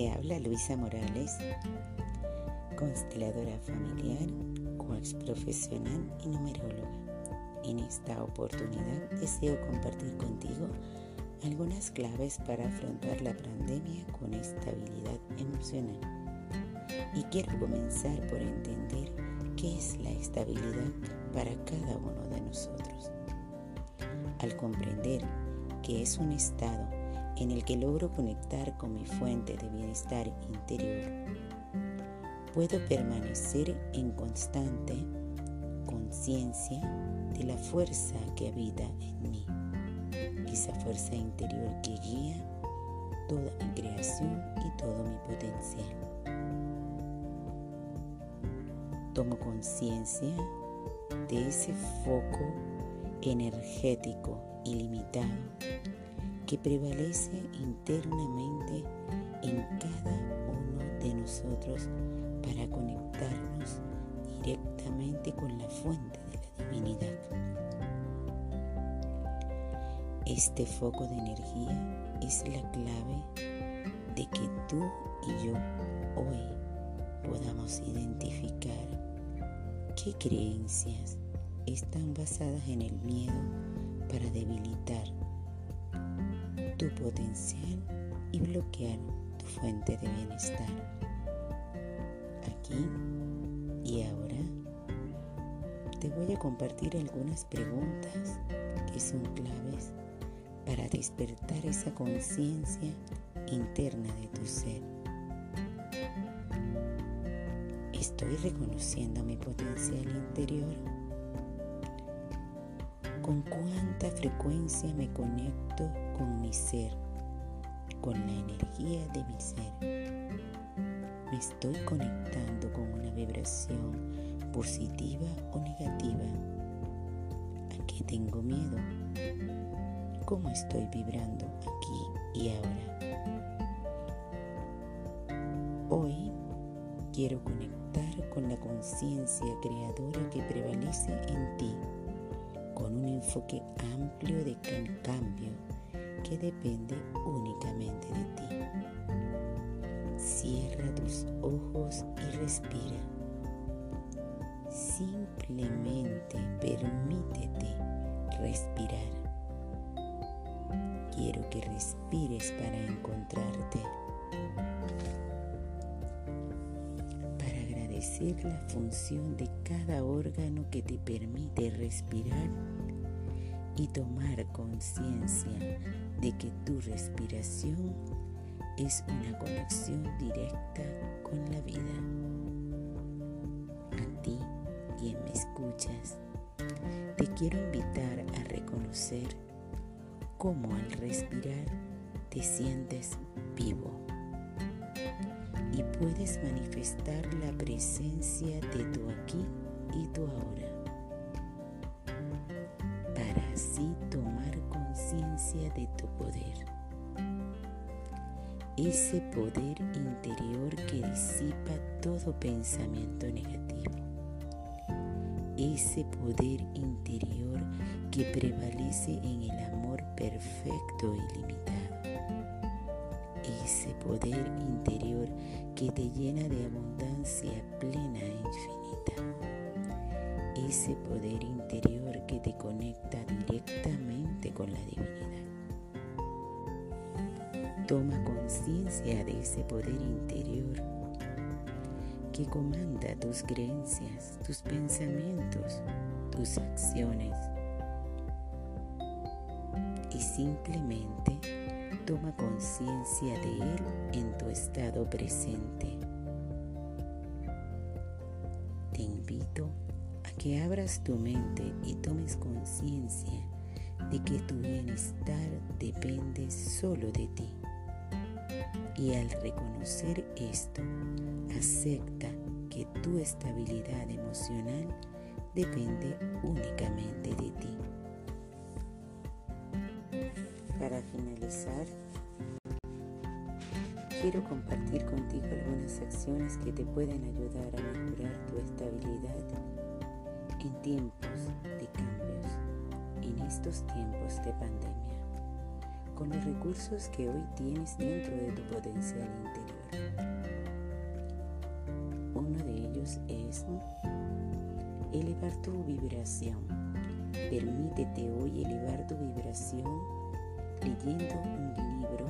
Te habla Luisa Morales, consteladora familiar, coach profesional y numeróloga. En esta oportunidad deseo compartir contigo algunas claves para afrontar la pandemia con estabilidad emocional. Y quiero comenzar por entender qué es la estabilidad para cada uno de nosotros. Al comprender que es un estado en el que logro conectar con mi fuente de bienestar interior, puedo permanecer en constante conciencia de la fuerza que habita en mí, esa fuerza interior que guía toda mi creación y todo mi potencial. Tomo conciencia de ese foco energético ilimitado que prevalece internamente en cada uno de nosotros para conectarnos directamente con la fuente de la divinidad. Este foco de energía es la clave de que tú y yo hoy podamos identificar qué creencias están basadas en el miedo para debilitar tu potencial y bloquear tu fuente de bienestar. Aquí y ahora te voy a compartir algunas preguntas que son claves para despertar esa conciencia interna de tu ser. ¿Estoy reconociendo mi potencial interior? ¿Con cuánta frecuencia me conecto con mi ser, con la energía de mi ser? ¿Me estoy conectando con una vibración positiva o negativa? ¿A qué tengo miedo? ¿Cómo estoy vibrando aquí y ahora? Hoy quiero conectar con la conciencia creadora que prevalece en ti con un enfoque amplio de cambio que depende únicamente de ti. Cierra tus ojos y respira. Simplemente permítete respirar. Quiero que respires para encontrarte. la función de cada órgano que te permite respirar y tomar conciencia de que tu respiración es una conexión directa con la vida. A ti, quien me escuchas, te quiero invitar a reconocer cómo al respirar te sientes vivo y puedes manifestar la presencia de tu aquí y tu ahora para así tomar conciencia de tu poder. Ese poder interior que disipa todo pensamiento negativo. Ese poder interior que prevalece en el amor perfecto y limitado. Ese poder interior que te llena de abundancia plena e infinita. Ese poder interior que te conecta directamente con la divinidad. Toma conciencia de ese poder interior que comanda tus creencias, tus pensamientos, tus acciones. Y simplemente Toma conciencia de Él en tu estado presente. Que abras tu mente y tomes conciencia de que tu bienestar depende solo de ti. Y al reconocer esto, acepta que tu estabilidad emocional depende únicamente de ti. Para finalizar, quiero compartir contigo algunas acciones que te pueden ayudar a mejorar tu estabilidad en tiempos de cambios, en estos tiempos de pandemia. con los recursos que hoy tienes dentro de tu potencial interior. Uno de ellos es elevar tu vibración. Permítete hoy elevar tu vibración leyendo un libro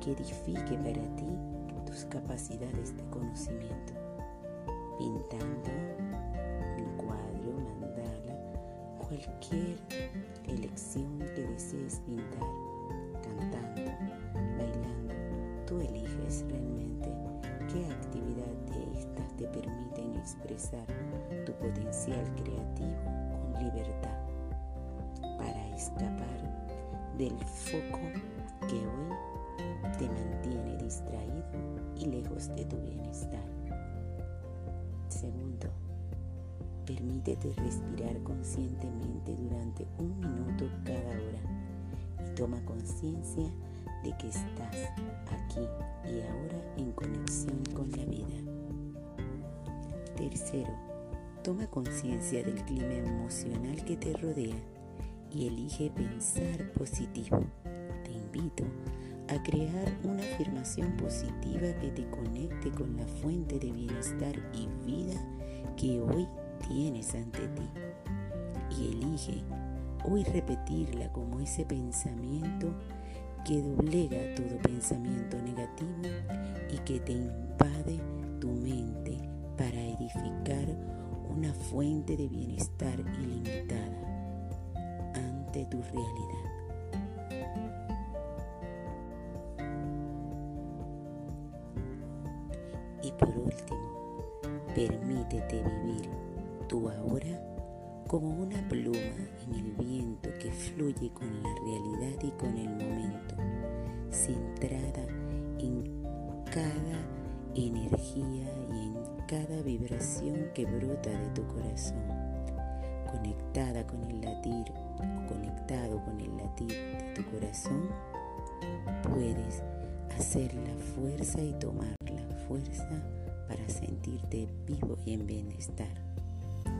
que edifique para ti tus capacidades de conocimiento, pintando cualquier elección que desees pintar, cantando, bailando, tú eliges realmente qué actividad de estas te permiten expresar tu potencial creativo con libertad para escapar del foco que hoy te mantiene distraído y lejos de tu bienestar. Segundo, permítete respirar conscientemente durante un minuto cada hora y toma conciencia de que estás aquí y ahora en conexión con la vida. Tercero, toma conciencia del clima emocional que te rodea y elige pensar positivo. Te invito a crear una afirmación positiva que te conecte con la fuente de bienestar y vida que hoy tienes ante ti. Y elige hoy repetirla como ese pensamiento que doblega todo pensamiento negativo y que te invade tu mente para edificar una fuente de bienestar ilimitada ante tu realidad. Y por último, permítete vivir tu ahora como una pluma en el viento que fluye con la realidad y con el momento, centrada en cada energía y en cada vibración que brota de tu corazón, conectada con el latir o conectado con el latir de tu corazón, puedes hacer la fuerza y tomar la fuerza para sentirte vivo y en bienestar.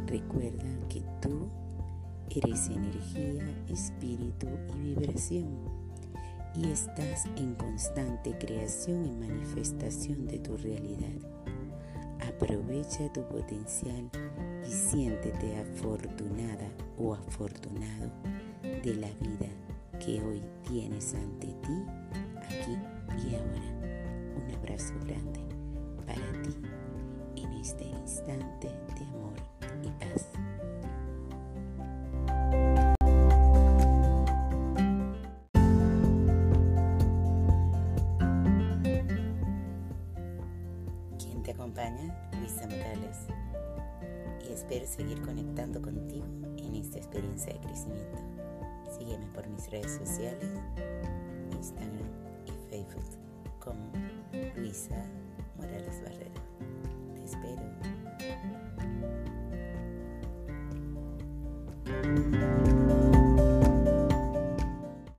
Recuerda que tú eres energía, espíritu y vibración y estás en constante creación y manifestación de tu realidad. Aprovecha tu potencial y siéntete afortunada o afortunado de la vida que hoy tienes ante ti, aquí y ahora. Un abrazo grande para ti en este instante de amor y paz. ¿Quién te acompaña? Luisa Morales. Y espero seguir conectando contigo en esta experiencia de crecimiento. Sígueme por mis redes sociales, Instagram y Facebook como Luisa Morales Barrera. Te espero.